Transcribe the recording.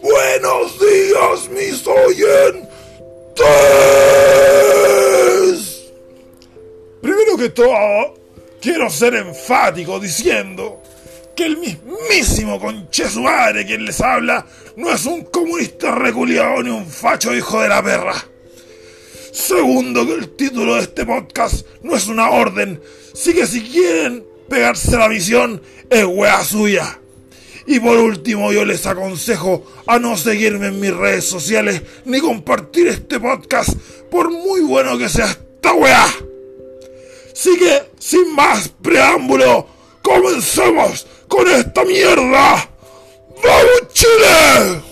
Buenos días, mis oyentes. Primero que todo, quiero ser enfático diciendo que el mismísimo Conchesuare quien les habla no es un comunista reculiado ni un facho hijo de la perra. Segundo, que el título de este podcast no es una orden, sí que si quieren pegarse la misión es wea suya. Y por último, yo les aconsejo a no seguirme en mis redes sociales ni compartir este podcast por muy bueno que sea esta weá. Así que, sin más preámbulo, comencemos con esta mierda. ¡Vamos Chile!